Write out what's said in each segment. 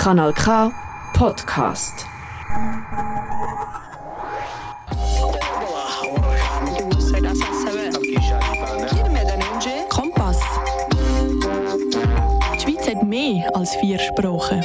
Kanal K Podcast. Kompass. Die Schweiz hat mehr als vier Sprachen.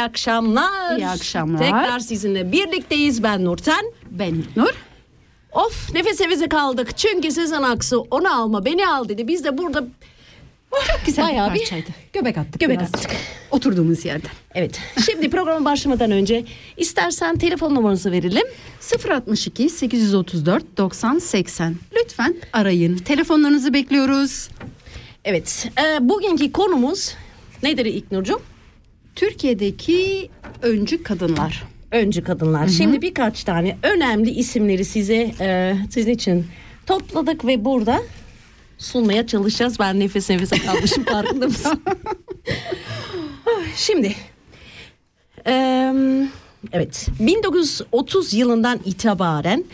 iyi akşamlar. İyi akşamlar. Tekrar sizinle birlikteyiz. Ben Nurten. Ben Nur. Of nefes nefese kaldık. Çünkü Sezen Aksu onu alma beni al dedi. Biz de burada Çok güzel Bayağı bir bir parçaydı. Göbek attık göbek birazcık. attık. Oturduğumuz yerden. Evet. Şimdi programa başlamadan önce istersen telefon numaranızı verelim. 062 834 90 80. Lütfen arayın. Telefonlarınızı bekliyoruz. Evet. e, bugünkü konumuz nedir İlknur'cum? Türkiye'deki öncü kadınlar. Öncü kadınlar. Şimdi birkaç tane önemli isimleri size e, sizin için topladık ve burada sunmaya çalışacağız. Ben nefes nefese kalmışım farkında mısın? Şimdi eee, evet 1930 yılından itibaren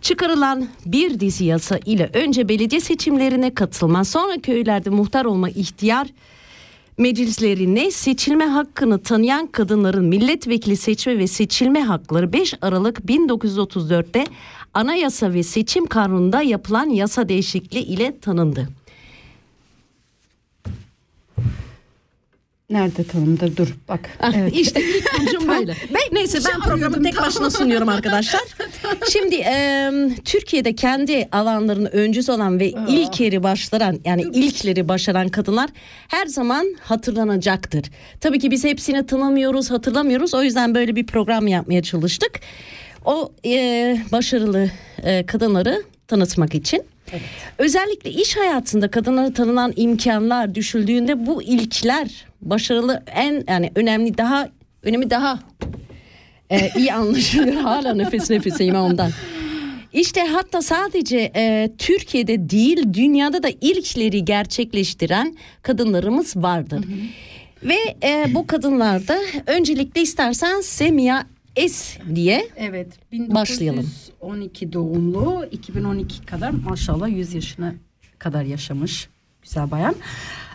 çıkarılan bir dizi yasa ile önce belediye seçimlerine katılma sonra köylerde muhtar olma ihtiyar meclislerine seçilme hakkını tanıyan kadınların milletvekili seçme ve seçilme hakları 5 Aralık 1934'te anayasa ve seçim kanununda yapılan yasa değişikliği ile tanındı. Nerede tanımdır? Dur bak. Ah, Evet. İşte ilk ucum böyle. Neyse ben programı tek başına sunuyorum arkadaşlar. Şimdi e, Türkiye'de kendi alanlarının öncüsü olan ve ilkleri başlaran yani ilkleri başaran kadınlar her zaman hatırlanacaktır. Tabii ki biz hepsini tanımıyoruz, hatırlamıyoruz. O yüzden böyle bir program yapmaya çalıştık. O e, başarılı e, kadınları tanıtmak için. Özellikle iş hayatında kadınlara tanınan imkanlar düşüldüğünde bu ilkler başarılı en yani önemli daha önemi daha e, iyi anlaşılıyor. Hala nefes nefeseyim ondan. İşte hatta sadece e, Türkiye'de değil dünyada da ilkleri gerçekleştiren kadınlarımız vardır. Ve e, bu kadınlarda öncelikle istersen Semiha Es diye Evet. Başlayalım. 1912 doğumlu. 2012 kadar maşallah 100 yaşına kadar yaşamış. Güzel bayan.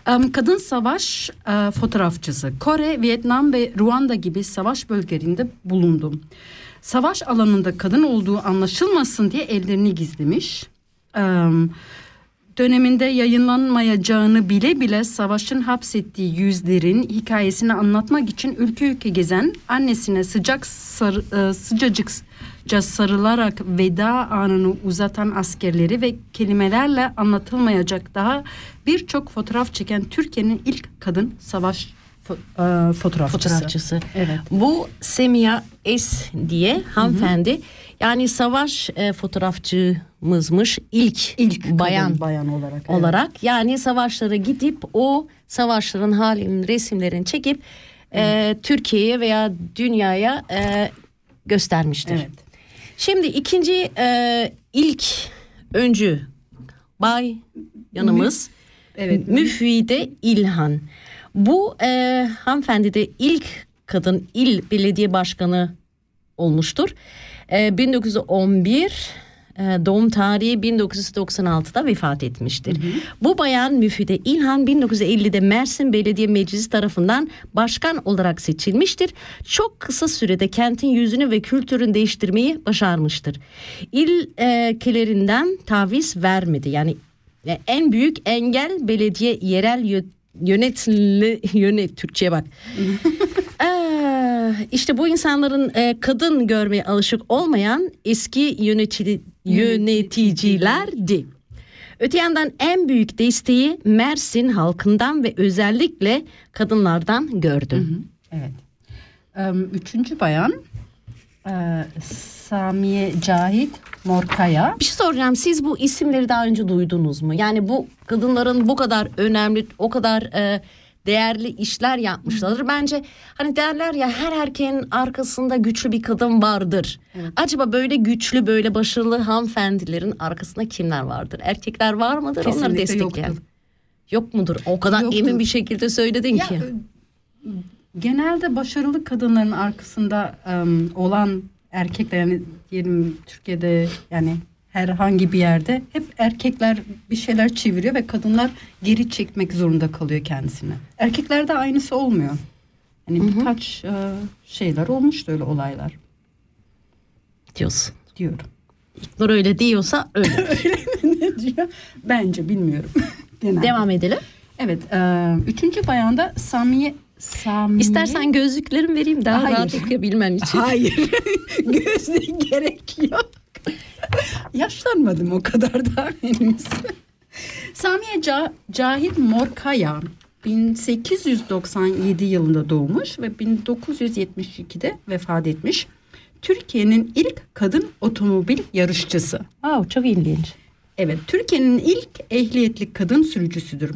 Kadın savaş e, fotoğrafçısı. Kore, Vietnam ve Ruanda gibi savaş bölgelerinde bulundum. Savaş alanında kadın olduğu anlaşılmasın diye ellerini gizlemiş. Em, döneminde yayınlanmayacağını bile bile savaşın hapsettiği yüzlerin hikayesini anlatmak için ülke ülke gezen annesine sıcak sarı, e, sıcacıkça sarılarak veda anını uzatan askerleri ve kelimelerle anlatılmayacak daha birçok fotoğraf çeken Türkiye'nin ilk kadın savaş fo- e, fotoğrafçısı. fotoğrafçısı. Evet. Bu Semiha Es diye hanımefendi yani savaş e, fotoğrafçımızmış ilk, İlk bayan bayan olarak. evet. olarak yani savaşlara gidip o savaşların halinin resimlerini çekip e, Türkiye'ye veya dünyaya e, göstermiştir. Evet. Şimdi ikinci e, ilk öncü bay yanımız Evet. Müfide İlhan. Bu e, hanımefendi de ilk kadın il belediye başkanı olmuştur. E, 1911 e, doğum tarihi 1996'da vefat etmiştir. Bu bayan Müfide İlhan 1950'de Mersin Belediye Meclisi tarafından başkan olarak seçilmiştir. Çok kısa sürede kentin yüzünü ve kültürünü değiştirmeyi başarmıştır. İlkelerinden taviz vermedi. Yani e, en büyük engel belediye yerel yö- yönetili yönet Türkçe'ye bak. Ee, işte bu insanların e, kadın görmeye alışık olmayan eski yönetici, yöneticilerdi. Öte yandan en büyük desteği Mersin halkından ve özellikle kadınlardan gördüm. Evet. Üçüncü bayan e, Samiye Cahit Morkaya. Bir şey soracağım. Siz bu isimleri daha önce duydunuz mu? Yani bu kadınların bu kadar önemli, o kadar e, değerli işler yapmışlardır. Bence hani derler ya her erkeğin arkasında güçlü bir kadın vardır. Acaba böyle güçlü, böyle başarılı hanımefendilerin arkasında kimler vardır? Erkekler var mıdır? Onları Kesinlikle destekleyen. yoktur. Yok mudur? O kadar Yoktur. emin bir şekilde söyledin Ya, ki. e, genelde başarılı kadınların arkasında em, olan erkekler yani diyelim Türkiye'de yani herhangi bir yerde hep erkekler bir şeyler çeviriyor ve kadınlar geri çekmek zorunda kalıyor kendisine. Erkeklerde aynısı olmuyor. Hani birkaç e, şeyler olmuştu öyle olaylar Diyorsun. diyorum. İlknur öyle diyorsa öyle. ne diyor? Bence bilmiyorum. Genelde. Devam edelim. Evet. E, üçüncü bayanda Samiye Samiye. İstersen gözlüklerimi vereyim daha Hayır. rahat okuyabilmen için. Hayır. Gözlüğe gerek yok. Yaşlanmadım o kadar da henüz. Samiye Ca- Cahit Morkaya 1897 yılında doğmuş ve 1972'de vefat etmiş. Türkiye'nin ilk kadın otomobil yarışçısı. Wow, çok ilginç. Evet, Türkiye'nin ilk ehliyetli kadın sürücüsüdür.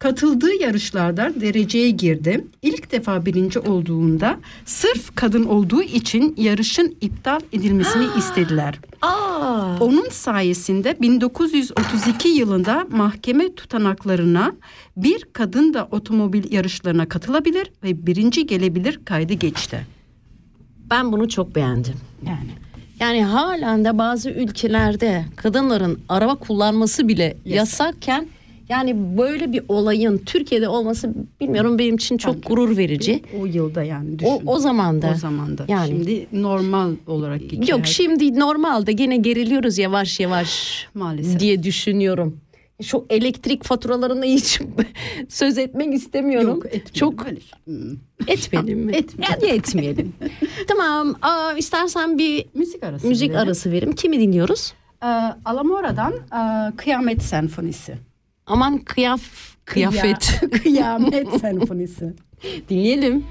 Katıldığı yarışlarda dereceye girdi. İlk defa birinci olduğunda sırf kadın olduğu için yarışın iptal edilmesini istediler. Aa. Onun sayesinde 1932 yılında mahkeme tutanaklarına bir kadın da otomobil yarışlarına katılabilir ve birinci gelebilir kaydı geçti. Ben bunu çok beğendim. Yani. Yani halen de bazı ülkelerde kadınların araba kullanması bile yasakken yani böyle bir olayın Türkiye'de olması bilmiyorum benim için çok Bence. gurur verici. O yılda yani düşün. O, o zaman da. O zaman da. Yani. Şimdi normal olarak geçiyor. Yok şimdi normalde gene geriliyoruz yavaş yavaş Maalesef. diye düşünüyorum. Şu elektrik faturalarını hiç söz etmek istemiyorum. Yok etmeyelim. Çok Öyle. Hmm. etmeyelim mi? Etmeyelim. Yani etmeyelim. tamam. Aa, istersen bir Müzik arası. müzik verelim. arası verim. Kimi dinliyoruz? Ee, Alamora'dan e, Kıyamet Senfonisi. Aman kıyaf kıyafet. Kıya- Kıyamet Senfonisi. Dinleyelim.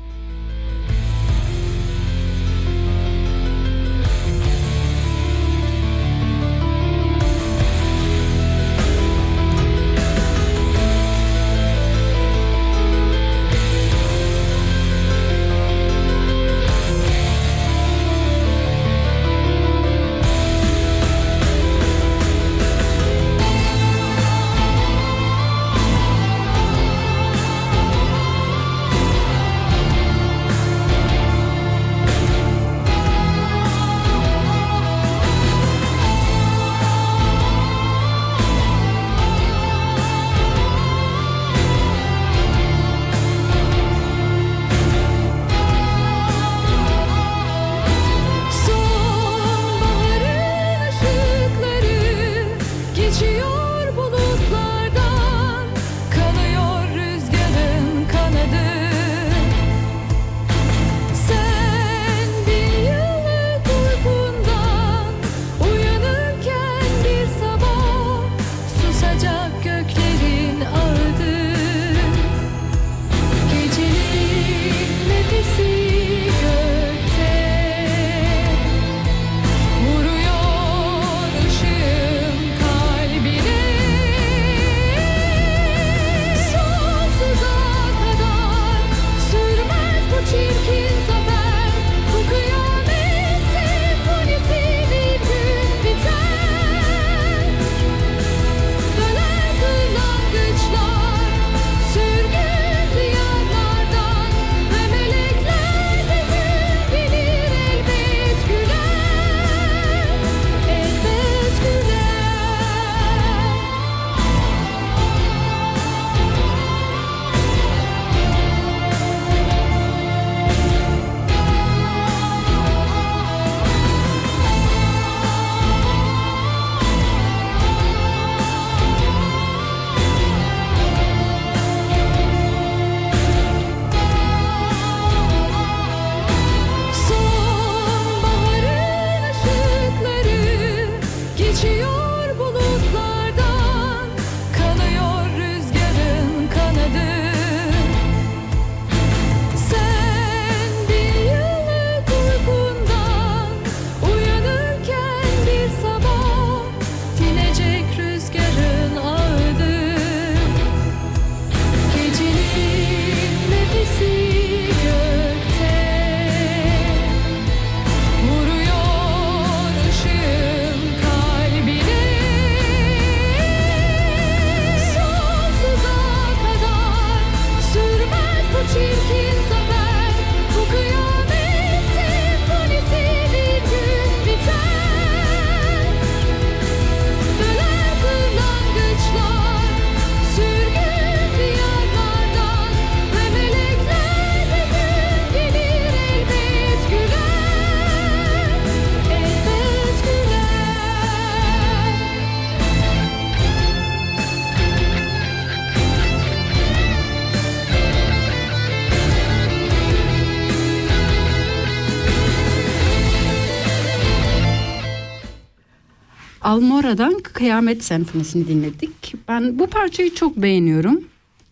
Almora'dan Kıyamet Senfonisi'ni dinledik. Ben bu parçayı çok beğeniyorum.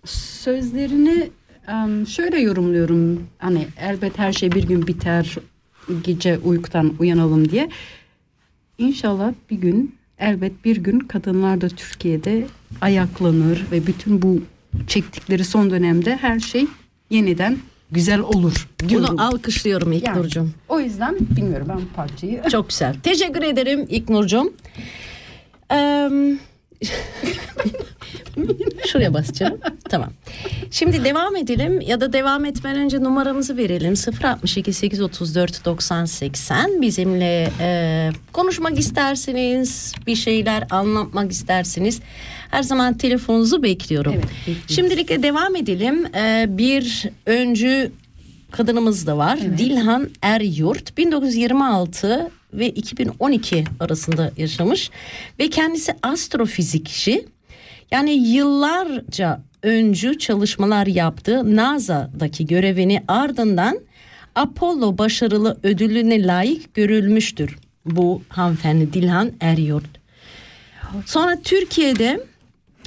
Sözlerini şöyle yorumluyorum. Hani elbet her şey bir gün biter. Gece uykudan uyanalım diye. İnşallah bir gün elbet bir gün kadınlar da Türkiye'de ayaklanır ve bütün bu çektikleri son dönemde her şey yeniden güzel olur diyorum. Bunu alkışlıyorum Yani. İlknur'cum. O yüzden bilmiyorum ben bu parçayı. Çok güzel. Teşekkür ederim İlknur'cum. Şuraya basacağım. tamam. Şimdi devam edelim ya da devam etmeden önce numaramızı verelim. 062 834 90 80 bizimle e, konuşmak isterseniz bir şeyler anlatmak isterseniz her zaman telefonunuzu bekliyorum. Evet, bekliyoruz. Şimdilik de devam edelim. E, bir öncü kadınımız da var. Dilhan Eryurt 1926 ve 2012 arasında yaşamış ve kendisi astrofizikçi. Yani yıllarca öncü çalışmalar yaptı. NASA'daki görevini ardından Apollo başarılı ödülüne layık görülmüştür. Bu hanımefendi Dilhan Eryurt. Sonra Türkiye'de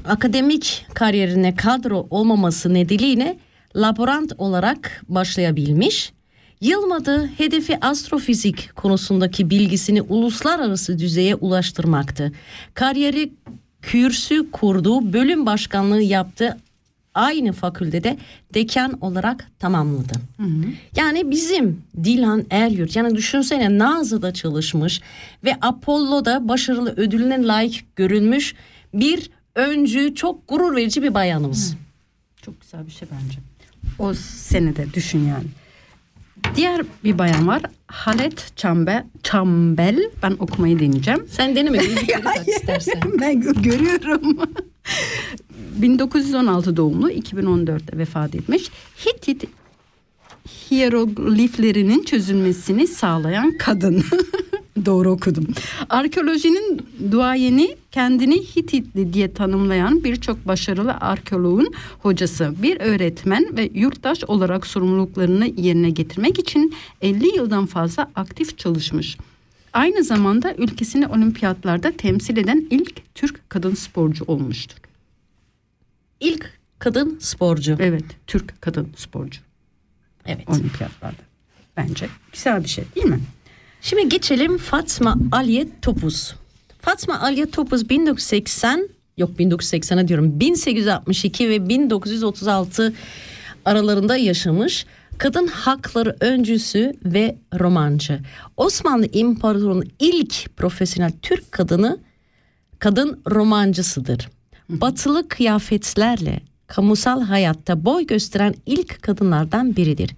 akademik kariyerine kadro olmaması nedeniyle laborant olarak başlayabilmiş. Yılmadı hedefi astrofizik konusundaki bilgisini uluslararası düzeye ulaştırmaktı. Kariyeri kürsü kurduğu bölüm başkanlığı yaptı. Aynı fakültede dekan olarak tamamladı. Yani bizim Dilhan Eryurt yani düşünsene NASA'da çalışmış ve Apollo'da başarılı ödülüne layık görülmüş bir öncü çok gurur verici bir bayanımız. Çok güzel bir şey bence. O senede düşün yani. Diğer bir bayan var. Halet Çambe, Çambel. Ben okumayı deneyeceğim. Sen deneme istersen. ben gö- görüyorum. 1916 doğumlu 2014'te vefat etmiş. Hitit hierogliflerinin çözülmesini sağlayan kadın. Doğru okudum. Arkeolojinin duayeni kendini Hititli diye tanımlayan birçok başarılı arkeoloğun hocası, bir öğretmen ve yurttaş olarak sorumluluklarını yerine getirmek için 50 yıldan fazla aktif çalışmış. Aynı zamanda ülkesini olimpiyatlarda temsil eden ilk Türk kadın sporcu olmuştur. İlk kadın sporcu. Evet, Türk kadın sporcu Evet. olimpiyatlarda. Bence güzel bir şey değil mi? Şimdi geçelim Fatma Aliye Topuz. Fatma Aliye Topuz 1980 yok 1980'a diyorum 1862 ve 1936 aralarında yaşamış. Kadın hakları öncüsü ve romancı. Osmanlı İmparatorluğu'nun ilk profesyonel Türk kadını kadın romancısıdır. Batılı kıyafetlerle kamusal hayatta boy gösteren ilk kadınlardan biridir.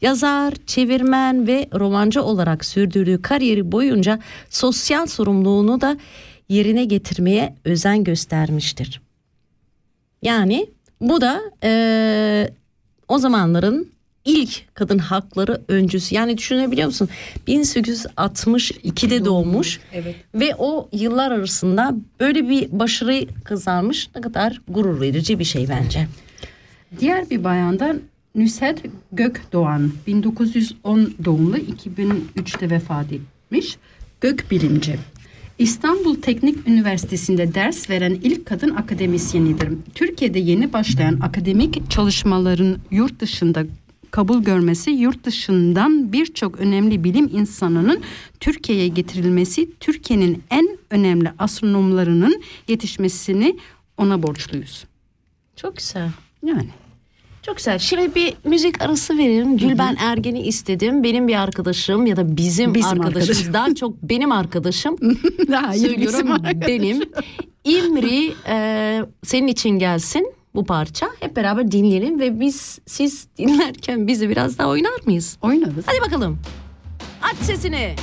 Yazar, çevirmen ve romancı olarak sürdürdüğü kariyeri boyunca sosyal sorumluluğunu da yerine getirmeye özen göstermiştir. Yani bu da eee, o zamanların ilk kadın hakları öncüsü. Yani düşünebiliyor musun? 1862'de doğmuş Evet. ve o yıllar arasında böyle bir başarı kazanmış. Ne kadar gurur verici bir şey bence. Diğer bir bayandan Nüset Gökdoğan 1910 doğumlu 2003'te vefat etmiş gökbilimci. İstanbul Teknik Üniversitesi'nde ders veren ilk kadın akademisyenidir. Türkiye'de yeni başlayan akademik çalışmaların yurt dışında kabul görmesi, yurt dışından birçok önemli bilim insanının Türkiye'ye getirilmesi, Türkiye'nin en önemli astronomlarının yetişmesini ona borçluyuz. Çok güzel. Yani Çok güzel. Şimdi bir müzik arası verelim. Gülben Ergen'i istedim. Benim bir arkadaşım ya da bizim, Bizim arkadaşımız. arkadaşım. Daha çok benim arkadaşım. Hayır, Söylüyorum arkadaşım. benim. İmri e, senin için gelsin bu parça. Hep beraber dinleyelim ve biz siz dinlerken bizi biraz daha oynar mıyız? oynarız. Hadi bakalım. Aç sesini.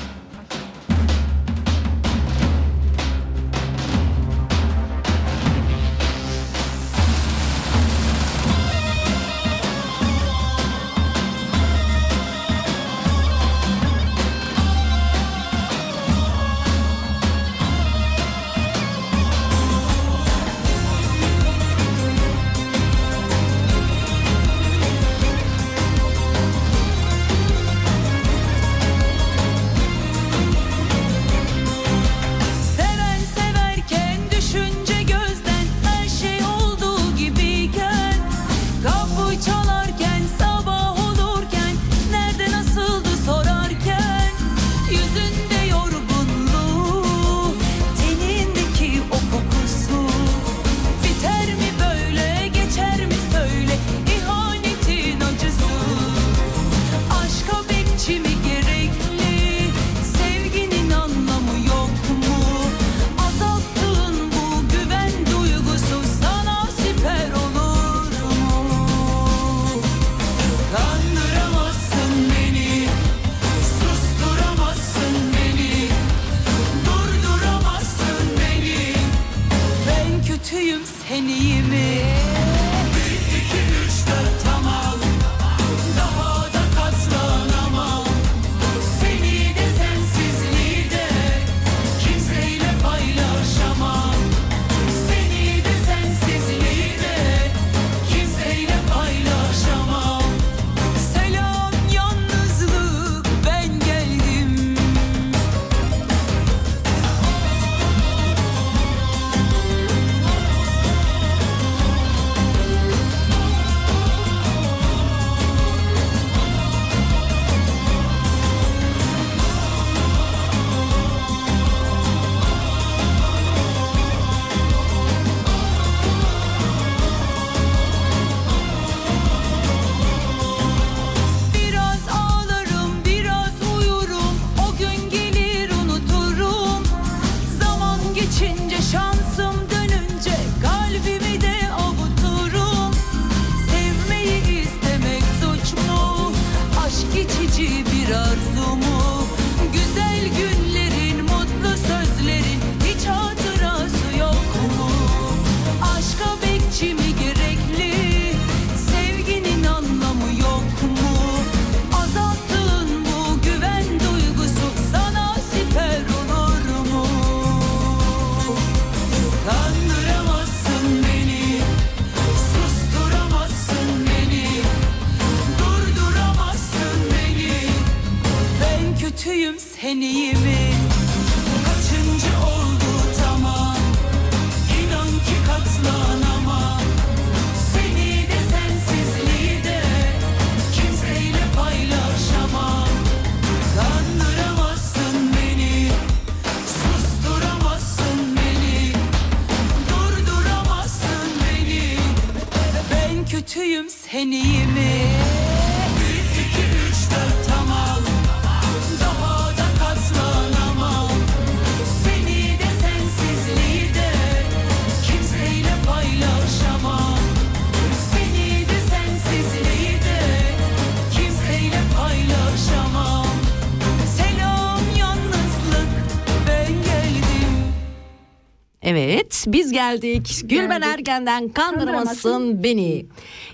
Evet biz geldik. Gülben Ergen'den kandıramazsın beni.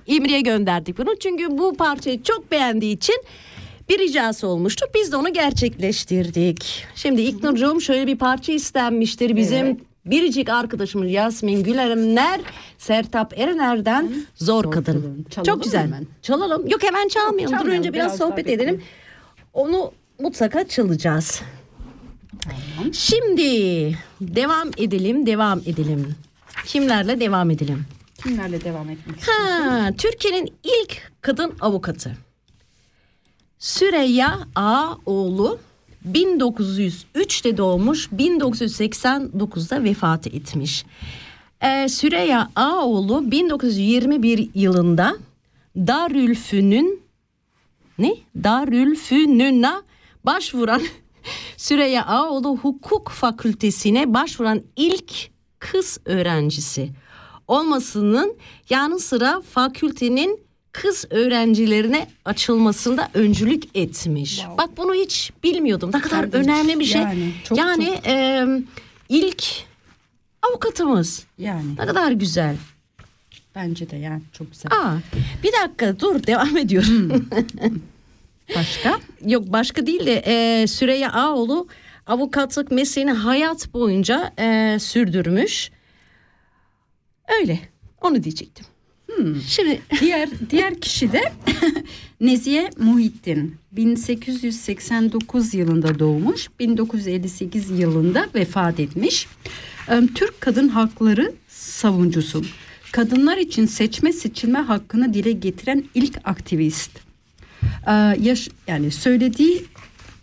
İmri'ye gönderdik bunu çünkü bu parçayı çok beğendiği için bir ricası olmuştu. Biz de onu gerçekleştirdik. Şimdi İknur'cuğum şöyle bir parça istenmiştir. Bizim biricik arkadaşımız Yasmin Güleremler Sertap Erener'den Zor, Kadın. Kadın. Çalalım Çok güzel. hemen. Çalalım. Yok hemen çalmayalım. Dur Çalmayalım, önce biraz, biraz sohbet bekleyelim. edelim. Onu mutlaka çalacağız. Şimdi devam edelim, devam edelim. Kimlerle devam edelim? Kimlerle devam etmek? Ha, Türkiye'nin ilk kadın avukatı. Süreyya Ağoğlu 1903'te doğmuş, 1989'da vefat etmiş. Ee, Süreyya Ağoğlu 1921 yılında Darülfünün ne? Darülfünün'e başvuran Süreyya Ağoğlu Hukuk Fakültesine başvuran ilk kız öğrencisi olmasının yanı sıra fakültenin kız öğrencilerine açılmasında öncülük etmiş. Bak bunu hiç bilmiyordum. Ne kadar hiç. önemli bir şey. Yani çok, yani çok. e, ilk avukatımız. Yani Ne kadar güzel. bence de yani çok güzel. Aa, bir dakika dur devam ediyorum. Başka? Yok başka değil de e, Süreyya Ağoğlu avukatlık mesleğini hayat boyunca e, sürdürmüş. Öyle onu diyecektim. Şimdi diğer diğer kişi de Nezihe Muhittin. 1889 yılında doğmuş, 1958 yılında vefat etmiş. Ee, Türk kadın hakları savunucusu. Kadınlar için seçme seçilme hakkını dile getiren ilk aktivist. Ee, yaş, yani söylediği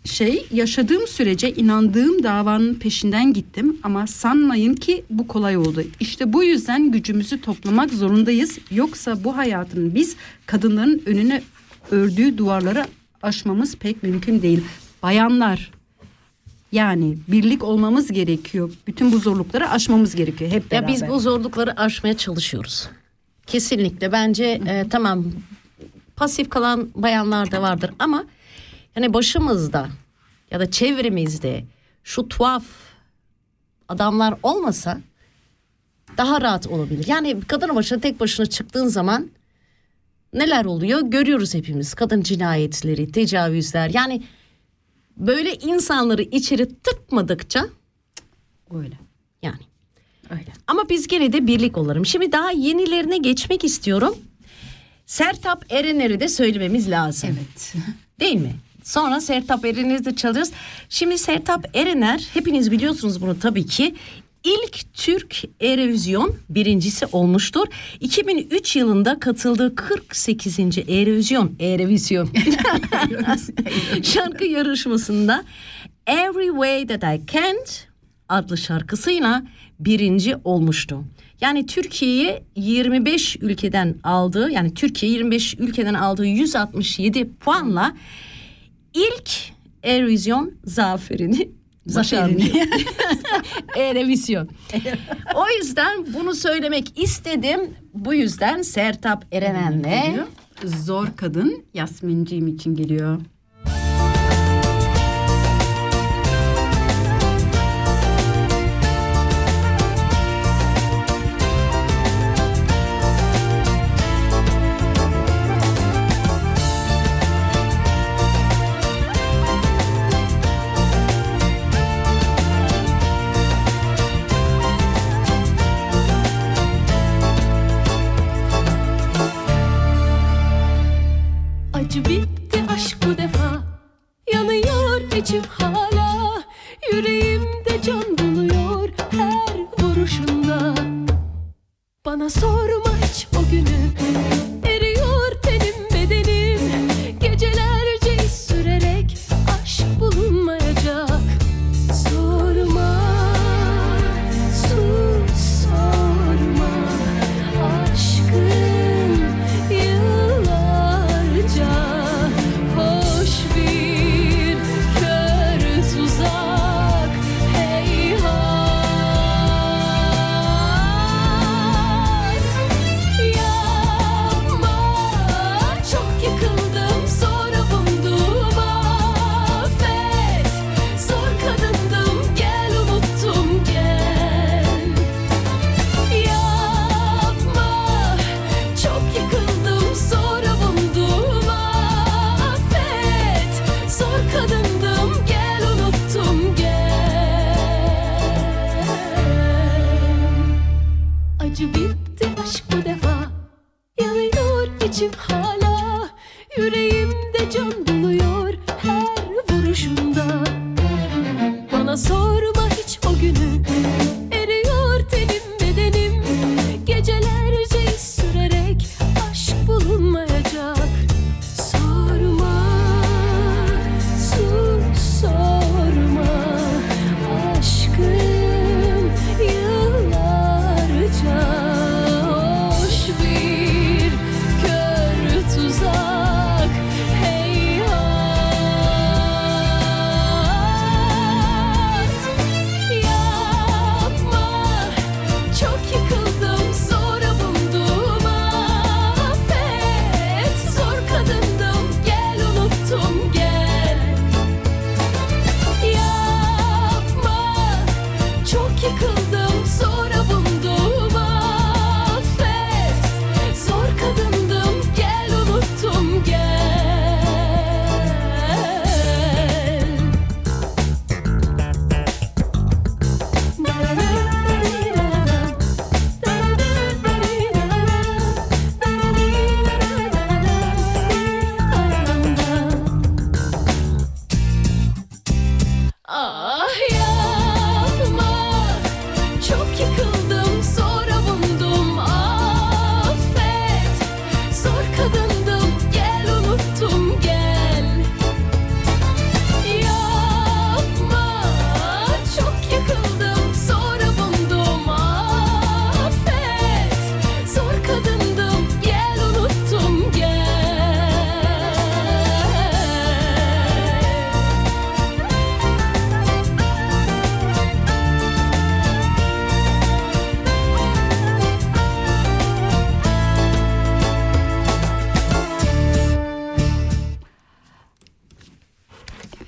şey yaşadığım sürece inandığım davanın peşinden gittim ama sanmayın ki bu kolay oldu. İşte bu yüzden gücümüzü toplamak zorundayız. Yoksa bu hayatın biz kadınların önüne ördüğü duvarları aşmamız pek mümkün değil. Bayanlar yani birlik olmamız gerekiyor. Bütün bu zorlukları aşmamız gerekiyor hep beraber. ya biz bu zorlukları aşmaya çalışıyoruz. Kesinlikle bence e, tamam pasif kalan bayanlar da vardır ama yani başımızda ya da çevremizde şu tuhaf adamlar olmasa daha rahat olabilir. Yani kadın başına tek başına çıktığın zaman neler oluyor görüyoruz hepimiz. Kadın cinayetleri, tecavüzler yani böyle insanları içeri tıkmadıkça öyle. yani Öyle. ama biz gene de birlik olalım. Şimdi daha yenilerine geçmek istiyorum. Sertap Erener'i de söylememiz lazım. Evet. Değil mi? Sonra Sertap Erener'i de çalacağız. Şimdi Sertap Erener hepiniz biliyorsunuz bunu tabii ki. İlk Türk Erevizyon birincisi olmuştur. 2003 yılında katıldığı 48. Erevizyon, Erevizyon şarkı yarışmasında Every Way That I Can't adlı şarkısıyla birinci olmuştu. Yani Türkiye'yi 25 ülkeden aldığı yani Türkiye 25 ülkeden aldığı 167 puanla ilk Erevizyon zaferini başarmış. Erevizyon. o yüzden bunu söylemek istedim. Bu yüzden Sertap Erenen'le Zor kadın Yasminciğim için geliyor.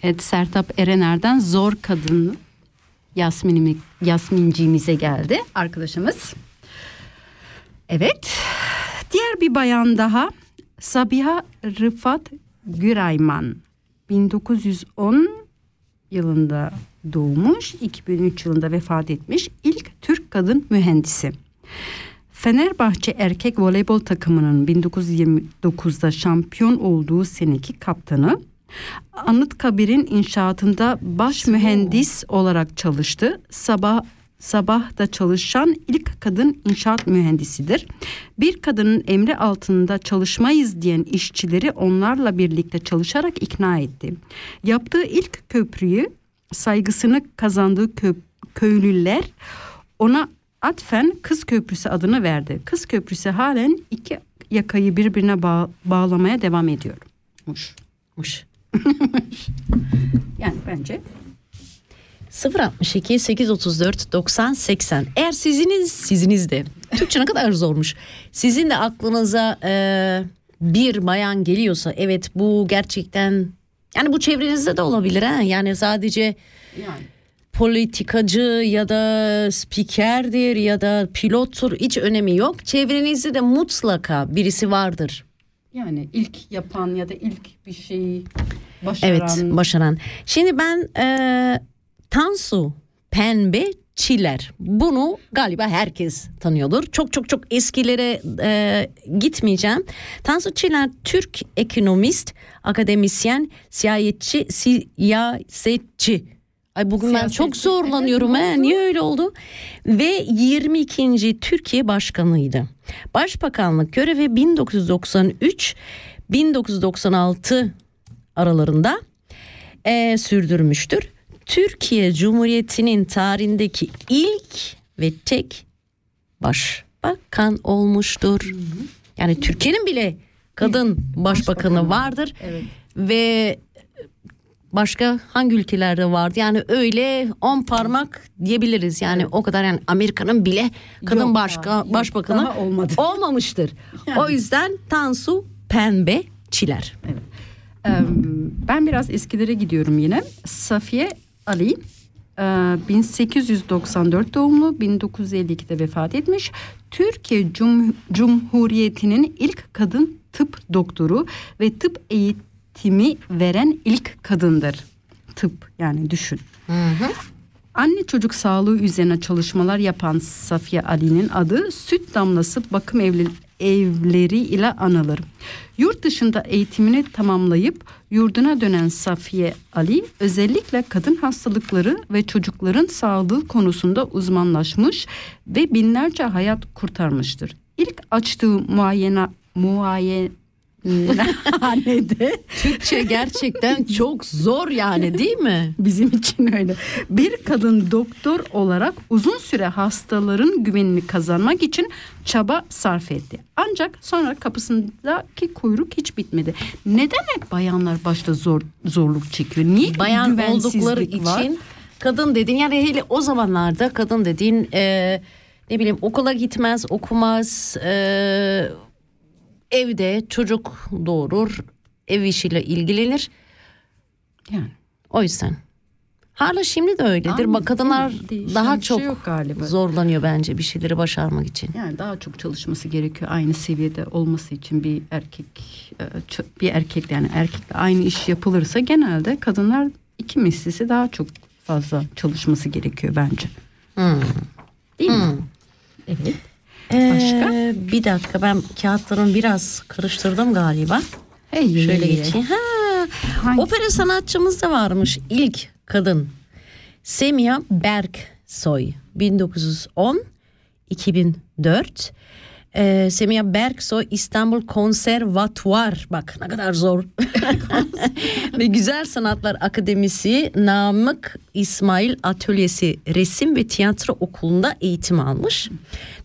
Evet Sertap Erener'den Zor Kadın Yasmin'imi, Yasminciğimize geldi arkadaşımız. Evet. Diğer bir bayan daha Sabiha Rıfat Gürayman 1910 yılında doğmuş, 2003 yılında vefat etmiş ilk Türk kadın mühendisi. Fenerbahçe erkek voleybol takımının 1929'da şampiyon olduğu seneki kaptanı. Anıtkabir'in inşaatında baş mühendis olarak çalıştı. Sabah sabahda çalışan ilk kadın inşaat mühendisidir. Bir kadının emri altında çalışmayız diyen işçileri onlarla birlikte çalışarak ikna etti. Yaptığı ilk köprüyü saygısını kazandığı kö- köylüler ona atfen Kız Köprüsü adını verdi. Kız Köprüsü halen iki yakayı birbirine bağ- bağlamaya devam ediyor. Muş. Yani bence 062 834 90 80. Eğer siziniz siziniz de Türkçe ne kadar zormuş. Sizin de aklınıza e, bir bayan geliyorsa evet bu gerçekten yani bu çevrenizde de olabilir ha. Yani sadece yani politikacı ya da spikerdir ya da pilottur hiç önemi yok. Çevrenizde de mutlaka birisi vardır. Yani ilk yapan ya da ilk bir şeyi başaran Evet başaran. Şimdi ben e, Tansu Pembe Çiller. Bunu galiba herkes tanıyordur. Çok çok çok eskilere e, gitmeyeceğim. Tansu Çiller Türk ekonomist, akademisyen, siyasetçi, siyasetçi Ay bugün ben çok zorlanıyorum he. Niye öyle oldu? Ve 22. Türkiye Başkanıydı. Başbakanlık görevi 1993 1996 aralarında eee, sürdürmüştür. Türkiye Cumhuriyeti'nin tarihindeki ilk ve tek başbakan olmuştur. Yani Türkiye'nin bile kadın başbakanı vardır. Ve başka hangi ülkelerde vardı? Yani öyle on parmak diyebiliriz. Yani o kadar yani Amerika'nın bile kadın Yok başka daha, başbakanı daha olmadı. olmamıştır. O yüzden Tansu Pembe Çiler. Ee, Ben biraz eskilere gidiyorum yine. Safiye Ali e, 1894 doğumlu 1952'de vefat etmiş. Türkiye Cum- Cumhuriyeti'nin ilk kadın tıp doktoru ve tıp eğitimi veren ilk kadındır. Tıp yani düşün. Anne çocuk sağlığı üzerine çalışmalar yapan Safiye Ali'nin adı süt damlası bakım evli, evleri ile anılır. Yurt dışında eğitimini tamamlayıp yurduna dönen Safiye Ali özellikle kadın hastalıkları ve çocukların sağlığı konusunda uzmanlaşmış ve binlerce hayat kurtarmıştır. İlk açtığı muayene muayenehanede Türkçe gerçekten çok zor yani değil mi? Bizim için öyle. Bir kadın doktor olarak uzun süre hastaların güvenini kazanmak için çaba sarf etti. Ancak sonra kapısındaki kuyruk hiç bitmedi. Neden hep bayanlar başta zor zorluk çekiyor? Niye Bayan oldukları için var? kadın dediğin yani hele o zamanlarda kadın dediğin e, ne bileyim okula gitmez okumaz e, evde çocuk doğurur ev işiyle ilgilenir Yani. o yüzden. Hala şimdi de öyledir. Aynı, Bak kadınlar daha şey çok yok galiba. zorlanıyor bence bir şeyleri başarmak için. Yani daha çok çalışması gerekiyor aynı seviyede olması için bir erkek e, bir erkek yani erkekle aynı iş yapılırsa genelde kadınlar iki mislisi daha çok fazla çalışması gerekiyor bence. Hmm. Değil mi? Evet. Başka? Ee, bir dakika ben kağıtlarımı biraz karıştırdım galiba. Hey, Şöyle geçeyim. Ha, Hangi? opera sanatçımız da varmış ilk kadın. Semia Bergsoy 1910 2004. Ee, Semia Bergsoy İstanbul Konservatuvar bak ne kadar zor ve Güzel Sanatlar Akademisi Namık İsmail Atölyesi Resim ve Tiyatro Okulu'nda eğitim almış.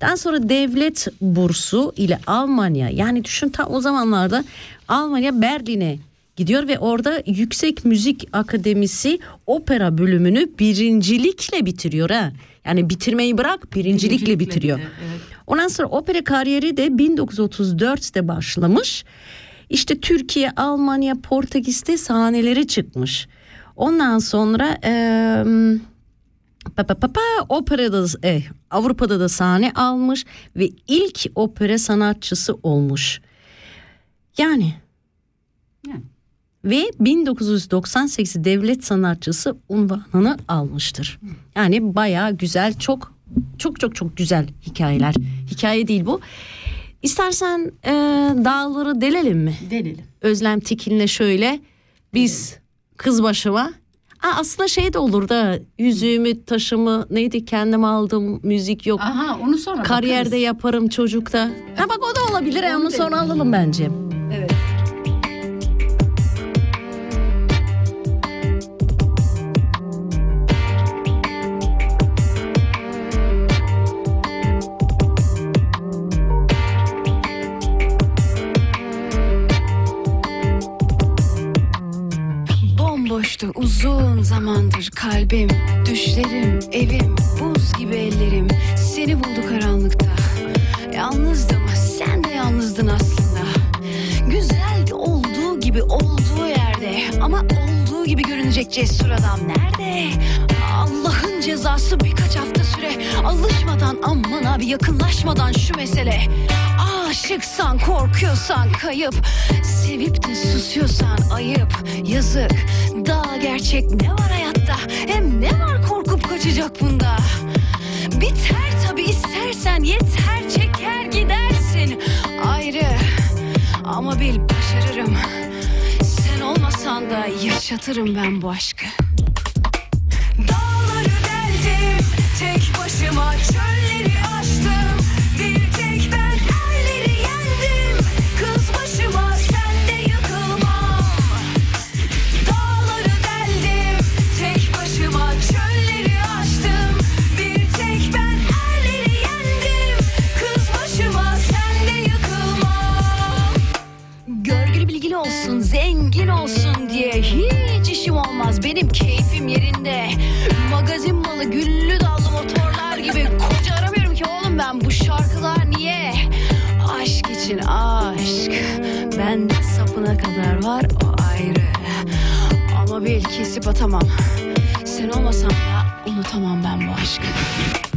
Daha sonra devlet bursu ile Almanya yani düşün ta o zamanlarda Almanya Berlin'e gidiyor ve orada Yüksek Müzik Akademisi opera bölümünü birincilikle bitiriyor ha. Yani bitirmeyi bırak birincilikle bitiriyor. Ondan sonra opera kariyeri de 1934'te başlamış. İşte Türkiye, Almanya, Portekiz'de sahneleri çıkmış. Ondan sonra eee pa, pa, pa, pa, operada da- eh, Avrupa'da da sahne almış ve ilk opera sanatçısı olmuş. Yani Yani. ve 1998 devlet sanatçısı unvanını almıştır. Yani bayağı güzel, çok çok çok çok güzel hikayeler. Hikaye değil bu. İstersen e, dağları delelim mi? Delelim. Özlem Tekin'le şöyle biz kız başıma Aa, aslında şey de olur da yüzüğümü taşımı neydi kendim aldım müzik yok Aha onu sonra kariyerde bakarız. yaparım çocukta. Ha bak o da olabilir ha, onu sonra alalım bence. Cesur adam nerede? Allah'ın cezası birkaç hafta süre Alışmadan aman abi yakınlaşmadan şu mesele. Aşıksan korkuyorsan kayıp Sevip de susuyorsan ayıp Yazık. Daha gerçek ne var hayatta? Hem ne var korkup kaçacak bunda? Biter tabi istersen yeter çeker gidersin. Ayrı ama bil başarırım Sonunda yaşatırım ben bu aşkı. Dağları deldim, tek başıma çölleri bil kesip atamam. Sen olmasan da unutamam ben bu aşkı.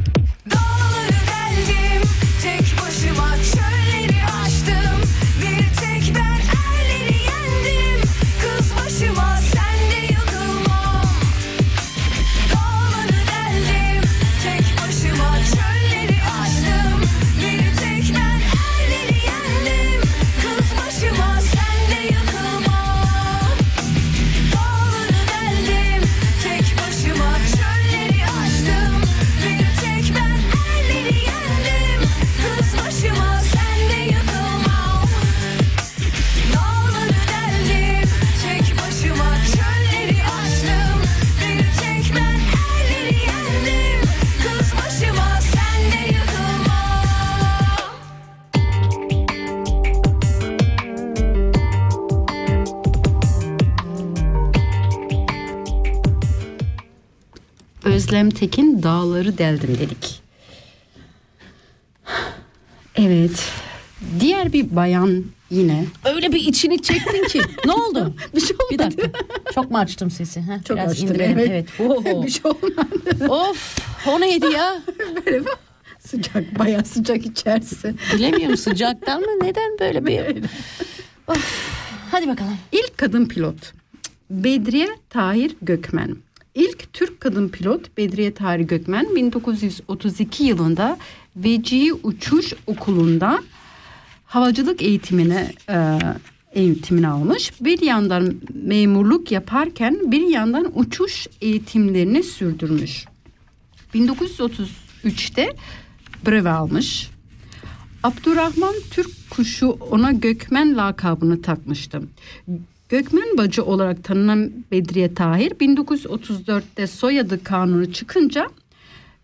Özlem Tekin dağları deldim dedik. Evet. Diğer bir bayan yine. Öyle bir içini çektin ki. ne oldu? Bir şey Bir dakika. Çok mu açtım sesi? Heh, Çok biraz açtın, indirelim. evet. evet. Bir şey olmadı. of. O neydi ya? Böyle sıcak bayağı sıcak içerisi. Bilemiyorum sıcaktan mı? Neden böyle bir... of. Hadi bakalım. İlk kadın pilot Bedriye Tahir Gökmen. İlk Türk kadın pilot Bedriye Tahir Gökmen 1932 yılında Vecihi Uçuş Okulu'nda havacılık eğitimine e, eğitimini almış. Bir yandan memurluk yaparken bir yandan uçuş eğitimlerini sürdürmüş. 1933'te breve almış. Abdurrahman Türk kuşu ona Gökmen lakabını takmıştı. Gökmen bacı olarak tanınan Bedriye Tahir 1934'te soyadı kanunu çıkınca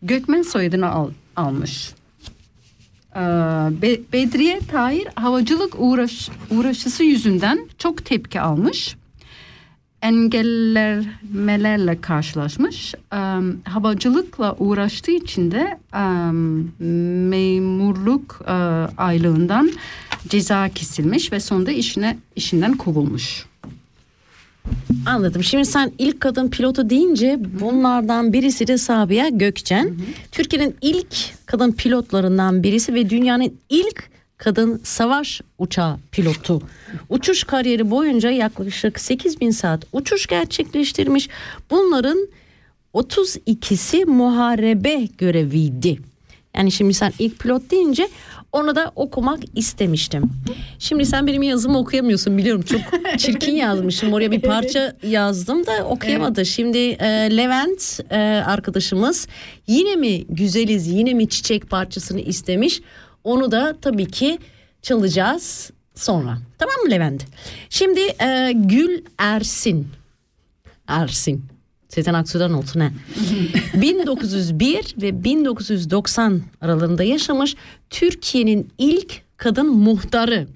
Gökmen soyadını al- almış. Ee, Be- Bedriye Tahir havacılık uğraş uğraşısı yüzünden çok tepki almış. Engellemelerle karşılaşmış. Ee, havacılıkla uğraştığı için de e, memurluk e, aylığından ceza kesilmiş ve sonunda işine işinden kovulmuş. Anladım. Şimdi sen ilk kadın pilotu deyince bunlardan birisi de Sabiha Gökçen. Türkiye'nin ilk kadın pilotlarından birisi ve dünyanın ilk kadın savaş uçağı pilotu. Uçuş kariyeri boyunca yaklaşık 8000 saat uçuş gerçekleştirmiş. Bunların 32'si muharebe göreviydi. Yani şimdi sen ilk pilot deyince onu da okumak istemiştim. Şimdi sen benim yazımı okuyamıyorsun biliyorum. Çok çirkin yazmışım. Oraya bir parça yazdım da okuyamadı. Şimdi e, Levent e, arkadaşımız yine mi güzeliz yine mi çiçek parçasını istemiş. Onu da tabii ki çalacağız sonra. Tamam mı Levent? Şimdi e, Gül Ersin. Ersin. Sezen Aksu'dan olsun he. 1901 ve 1990 aralığında yaşamış Türkiye'nin ilk kadın muhtarı.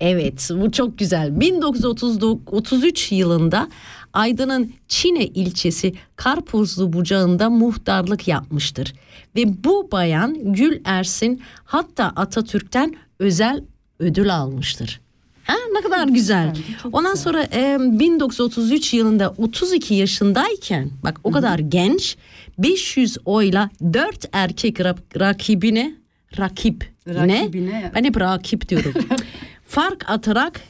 Evet bu çok güzel. 1933 yılında Aydın'ın Çine ilçesi Karpuzlu Bucağı'nda muhtarlık yapmıştır. Ve bu bayan Gül Ersin hatta Atatürk'ten özel ödül almıştır. Ha, ne kadar güzel. Ondan sonra e, 1933 yılında 32 yaşındayken bak o kadar genç 500 oyla 4 erkek ra- rakibine rakip Rakibine. ben hep rakip diyorum. Fark atarak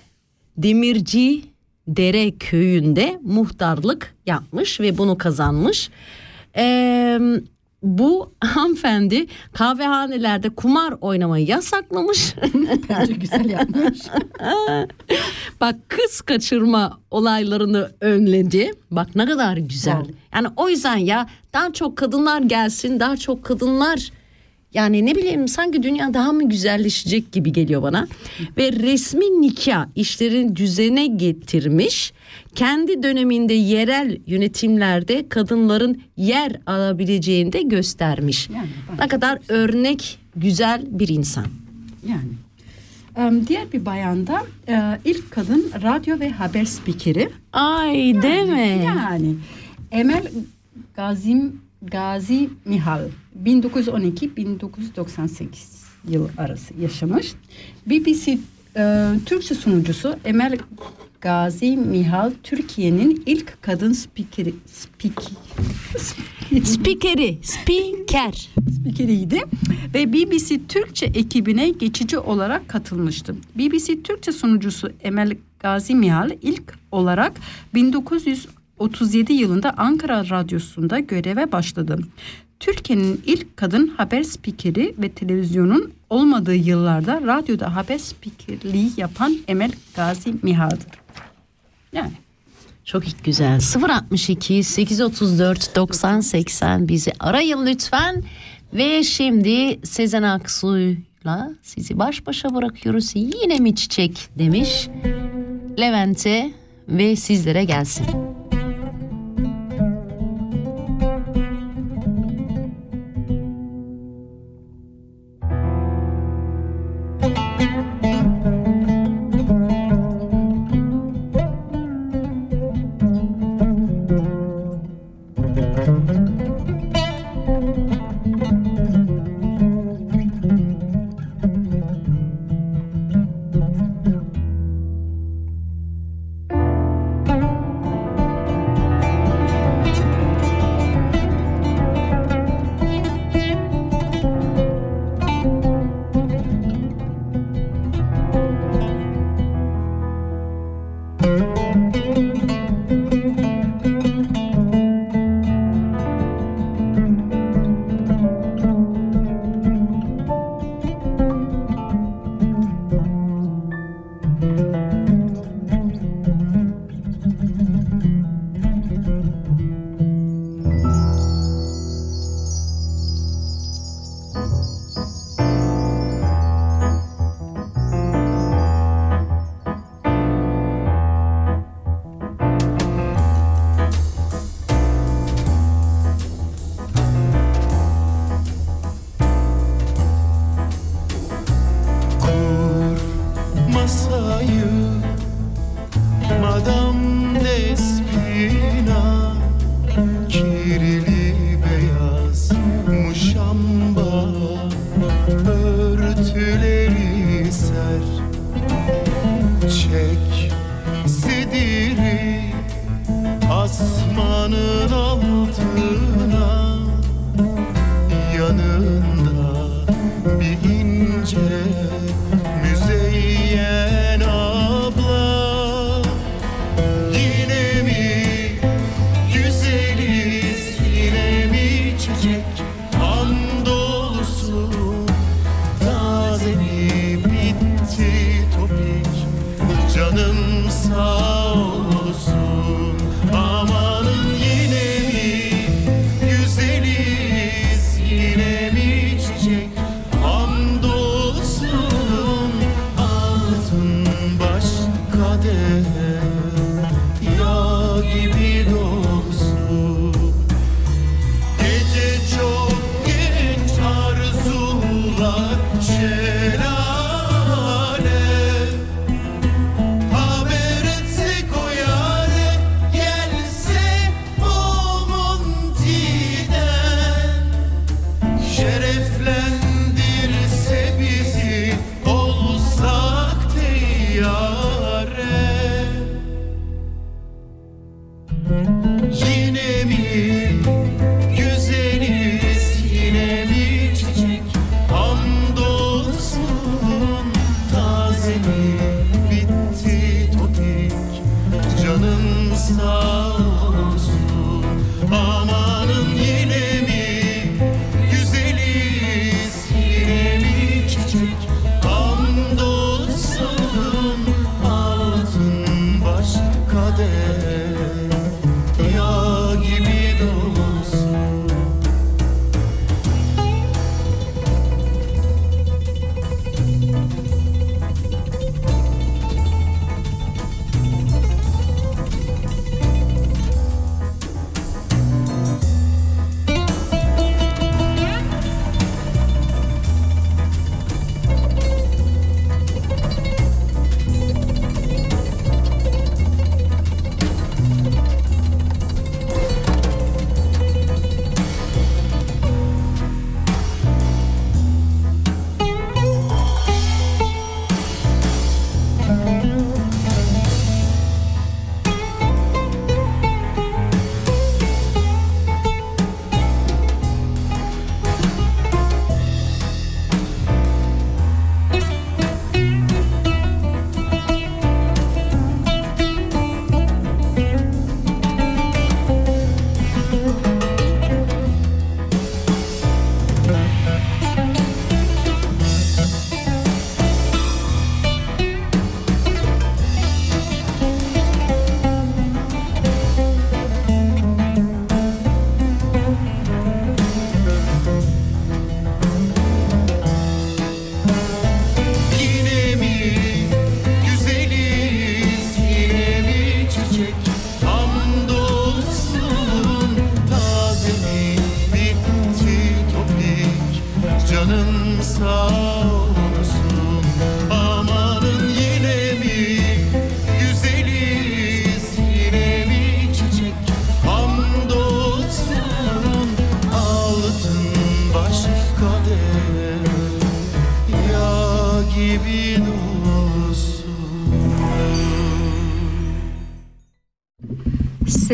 Demirci Dere köyünde muhtarlık yapmış ve bunu kazanmış. Ee, bu hanımefendi kahvehanelerde kumar oynamayı yasaklamış. Bence güzel yapmış. Bak kız kaçırma olaylarını önledi. Bak ne kadar güzel. Wow. Yani o yüzden ya Daha çok kadınlar gelsin, daha çok kadınlar yani ne bileyim sanki dünya daha mı güzelleşecek gibi geliyor bana. Ve resmi nikah işlerin düzene getirmiş. Kendi döneminde yerel yönetimlerde kadınların yer alabileceğini de göstermiş. Yani ne kadar örnek güzel bir insan. Yani. Diğer bir bayanda e, ilk kadın radyo ve haber spikeri. Ay değil mi? Yani Emel Gazim Gazi Mihal 1912-1998 yıl arası yaşamış. BBC e, Türkçe sunucusu Emel Gazi Mihal Türkiye'nin ilk kadın spikeri spik, Spikeri, spiker. spikeriydi ve BBC Türkçe ekibine geçici olarak katılmıştı. BBC Türkçe sunucusu Emel Gazi Mihal ilk olarak 1937 yılında Ankara Radyosu'nda göreve başladı. Türkiye'nin ilk kadın haber spikeri ve televizyonun olmadığı yıllarda radyoda haber spikerliği yapan Emel Gazi Mihal'dır. Yani Çok güzel. 062 834 90 80 bizi arayın lütfen. Ve şimdi Sezen Aksu'yla sizi baş başa bırakıyoruz. Yine mi çiçek demiş. Levent'e ve sizlere gelsin.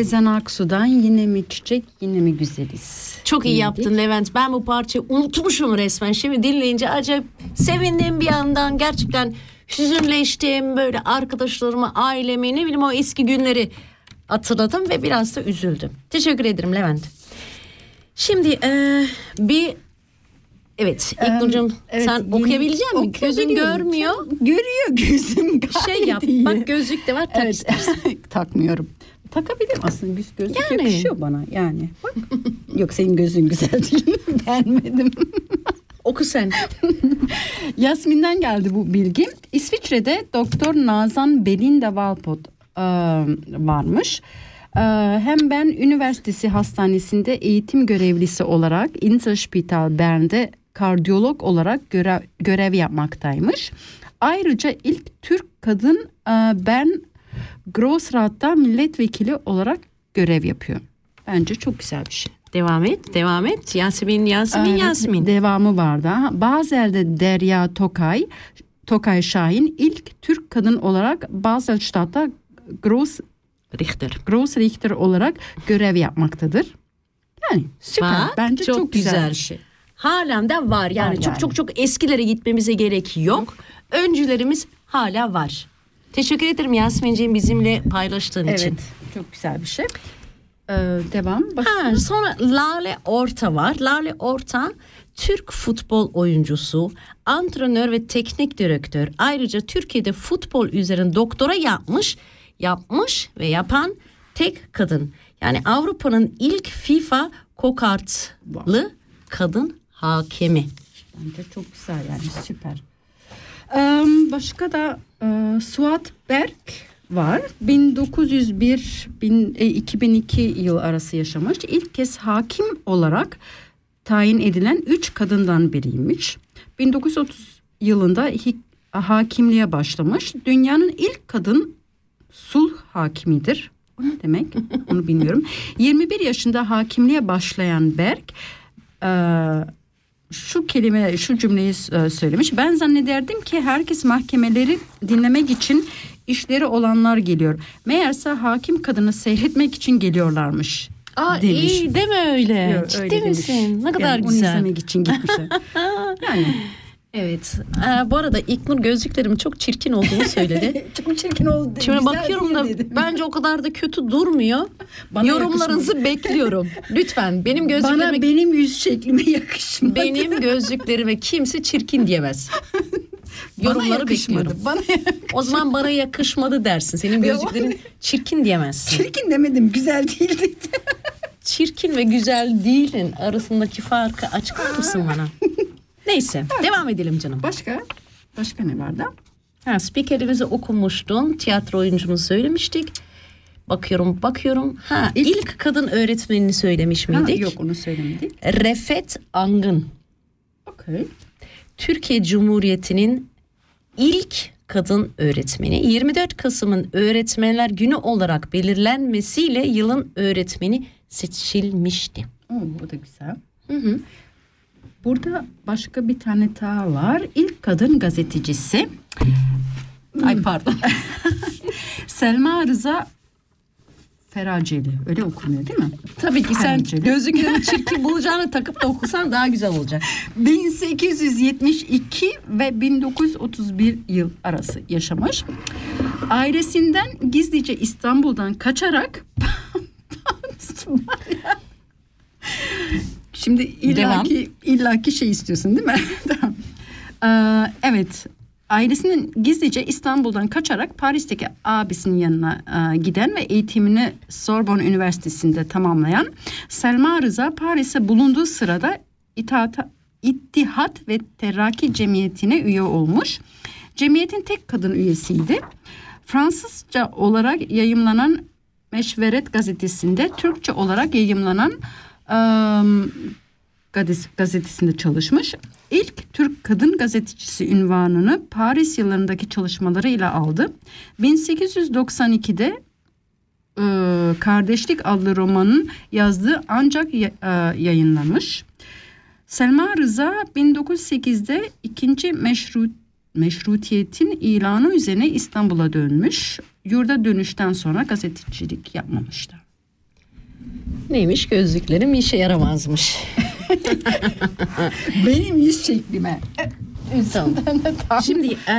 Sezen Aksu'dan yine mi çiçek yine mi güzeliz? Çok iyi yaptın Levent. Ben bu parçayı unutmuşum resmen. Şimdi dinleyince acayip sevindim bir yandan. Gerçekten hüzünleştim. Böyle arkadaşlarımı, ailemi, ne bileyim o eski günleri hatırladım ve biraz da üzüldüm. Teşekkür ederim Levent. Şimdi eee, bir Evet İlknur'cum evet, sen yeni- okuyabilecek misin? Gözün görmüyor. Görüyor gözüm gayet Şey yap iyi. bak gözlük de var tak Evet. Takmıyorum. Takabilirim aslında bir gözlük Yani. yakışıyor bana yani. Bak. Yok senin gözün güzel değil. Beğenmedim. Oku sen. Yasmin'den geldi bu bilgi. İsviçre'de Doktor Nazan Belinda Walpot e, varmış. E, hem ben üniversitesi hastanesinde eğitim görevlisi olarak Interspital Bern'de kardiyolog olarak görev, görev yapmaktaymış. Ayrıca ilk Türk kadın e, Bern Grossrat'ta milletvekili olarak görev yapıyor. Bence çok güzel bir şey. Devam et, devam et. Yasemin, Yasemin, Evet, Yasemin. Devamı var da. Bazel'de Derya Tokay, Tokay Şahin ilk Türk kadın olarak Baselstadt'ta Gross, Richter. Gross Richter olarak görev yapmaktadır. Yani süper. Bak, Bence çok, güzel. bir şey. Halen de var. Yani Var çok yani. çok çok eskilere gitmemize gerek yok. Öncülerimiz hala var. Teşekkür ederim Yasmin'ciğim bizimle paylaştığın için. Evet, çok güzel bir şey. Ee, devam. Ha, sonra Lale Orta var. Lale Orta Türk futbol oyuncusu, antrenör ve teknik direktör. Ayrıca Türkiye'de futbol üzerine doktora yapmış, yapmış ve yapan tek kadın. Yani Avrupa'nın ilk FIFA kokartlı kadın hakemi. Bence çok güzel yani süper. Başka da e, Suat Berk var. 1901 bin, e, 2002 yıl arası yaşamış. İlk kez hakim olarak tayin edilen üç kadından biriymiş. 1930 yılında hakimliğe başlamış. Dünyanın ilk kadın sulh hakimidir. O ne demek? Onu bilmiyorum. 21 yaşında hakimliğe başlayan Berk e, şu kelime, şu cümleyi e, söylemiş. Ben zannederdim ki herkes mahkemeleri dinlemek için işleri olanlar geliyor. Meğerse hakim kadını seyretmek için geliyorlarmış. Aa, demiş. iyi deme öyle. Yok, Ciddi öyle demiş. misin? Ne kadar Yani Onu güzel. izlemek için gitmişler. yani Evet. Ee, bu arada İlknur gözlüklerimin çok çirkin olduğunu söyledi. çok çirkin oldu. Şimdi güzel bakıyorum da değil dedi. bence o kadar da kötü durmuyor. Bana Yorumlarınızı bekliyorum. Lütfen benim gözlüklerime Bana benim yüz şeklime yakışmadı. benim gözlüklerime kimse çirkin diyemez. Bana Yorumları yakışmadı. bekliyorum. Bana O zaman bana yakışmadı dersin. Senin gözlüklerin çirkin diyemezsin. çirkin demedim. Güzel değildi. Çirkin ve güzel değilin arasındaki farkı açıklar mısın bana? Neyse devam edelim canım. Başka? Başka ne var da? Ha, spikerimizi okumuştun. Tiyatro oyuncumuzu söylemiştik. Bakıyorum bakıyorum. Ha, ilk, kadın öğretmenini söylemiş Ha, miydik? yok onu söylemedik. Refet Angın. Okey. Türkiye Cumhuriyeti'nin ilk kadın öğretmeni. 24 Kasım'ın Öğretmenler Günü olarak belirlenmesiyle yılın öğretmeni seçilmişti. Oo, bu da güzel. Burada başka bir tane daha var. İlk kadın gazetecisi. Ay pardon. Selma Rıza Feraceli. Öyle okunuyor değil mi? Tabii ki sen Feraceli. gözlüklerini çirkin bulacağını takıp da okusan daha güzel olacak. 1872 ve 1931 yıl arası yaşamış. Ailesinden gizlice İstanbul'dan kaçarak Şimdi illaki, illaki şey istiyorsun değil mi? tamam. Ee, evet. Ailesinin gizlice İstanbul'dan kaçarak Paris'teki abisinin yanına e, giden ve eğitimini Sorbonne Üniversitesi'nde tamamlayan Selma Rıza Paris'e bulunduğu sırada İttihat, İttihat ve Terakki Cemiyeti'ne üye olmuş. Cemiyetin tek kadın üyesiydi. Fransızca olarak yayımlanan Meşveret gazetesinde Türkçe olarak yayımlanan gazetesinde çalışmış. İlk Türk kadın gazetecisi ünvanını Paris yıllarındaki çalışmalarıyla aldı. 1892'de e, Kardeşlik adlı romanın yazdığı ancak e, yayınlanmış. Selma Rıza 1908'de ikinci meşrut meşrutiyetin ilanı üzerine İstanbul'a dönmüş. Yurda dönüşten sonra gazetecilik yapmamıştı. Neymiş gözlüklerim işe yaramazmış. Benim yüz şeklime. Tamam. Şimdi e,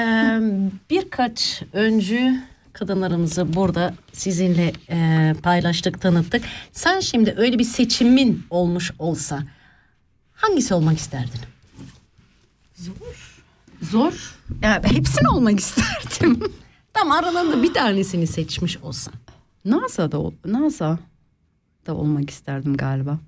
birkaç öncü kadınlarımızı burada sizinle e, paylaştık, tanıttık. Sen şimdi öyle bir seçimin olmuş olsa hangisi olmak isterdin? Zor. Ya, hepsini olmak isterdim. Tam aralarında bir tanesini seçmiş olsan. NASA'da ol- NASA da olmak isterdim galiba.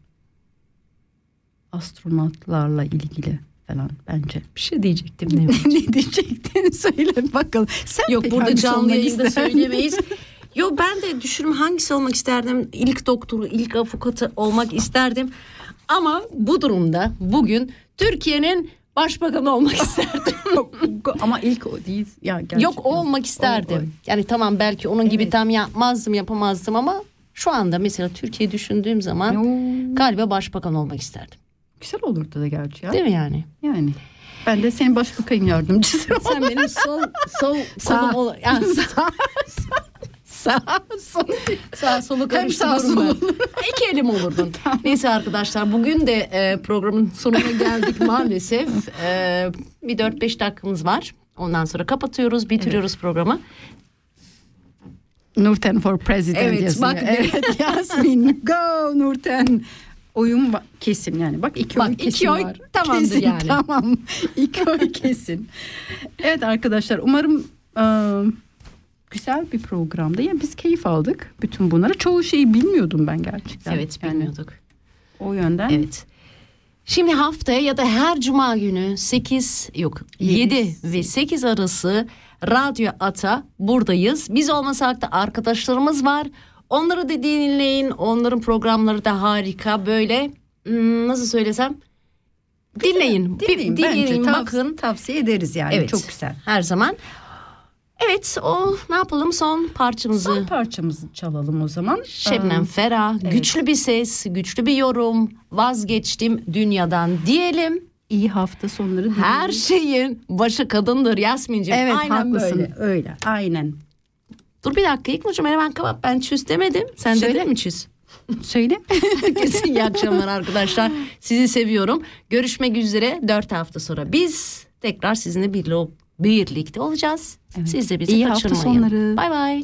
Astronotlarla ilgili falan bence. Bir şey diyecektim ne? ne diyecektin söyle bakalım. Sen Yok burada canlı yayında söylemeyiz. Yo ben de düşünürüm hangisi olmak isterdim? İlk doktoru, ilk avukatı olmak isterdim. Ama bu durumda bugün Türkiye'nin başbakanı olmak isterdim. Ama ilk o değil. Ya gerçekten. Yok o olmak isterdim. O- o. Yani tamam belki onun gibi Evet. tam yapmazdım yapamazdım ama şu anda mesela Türkiye düşündüğüm zaman Yo, galiba başbakan olmak isterdim. güzel olurdu da gerçi ya. Değil mi yani? Yani. Ben de senin başbakan yardımcısı. Sen benim sol sol Sağ. kolum ol. Yani sağ, Sağ sol. sağ solu karıştırırım. İki elim olurdun. Neyse arkadaşlar bugün de e, programın sonuna geldik maalesef. E, bir 4-5 dakikamız var. Ondan sonra kapatıyoruz, bitiriyoruz programı. Nurten for president Evet, yazıyor. bak- evet Yasmin go Nurten. Oyun kesin yani. Bak iki Bak, oy iki kesin oy var. tamamdır Kesin, yani. Tamam. İki oy kesin. Evet arkadaşlar umarım e, güzel bir programdı. Yani biz keyif aldık bütün bunları. Çoğu şeyi bilmiyordum ben gerçekten. Evet, Yani bilmiyorduk. o yönden. Evet. Şimdi haftaya ya da her cuma günü 8 yok 7 Yedi. ve 8 arası Radyo Ata buradayız. Biz olmasak da arkadaşlarımız var. Onları da dinleyin. Onların programları da harika. Böyle hmm, nasıl söylesem dinleyin. Bir- Dinleyin, dinleyin, bence bakın. tavsiye ederiz yani. Evet. Çok güzel. Her zaman. Evet o ne yapalım son parçamızı. Son parçamızı çalalım o zaman. Şebnem Ee, Ferah, evet. güçlü bir ses, güçlü bir yorum, vazgeçtim dünyadan diyelim. İyi hafta sonları diliyorum. Her şeyin başı kadındır Yasmin'ciğim. Evet Aynen haklısın. böyle. Öyle. Aynen. Dur bir dakika İlknur'cum hemen kapat. Ben çüz demedim. Sen Söyle. dedin mi çüz? Söyle. Kesin iyi akşamlar arkadaşlar. Sizi seviyorum. Görüşmek üzere 4 hafta sonra. Biz tekrar sizinle birli- birlikte olacağız. Evet. Siz de bizi İyi hafta kaçırmayın. sonları. Bay bay.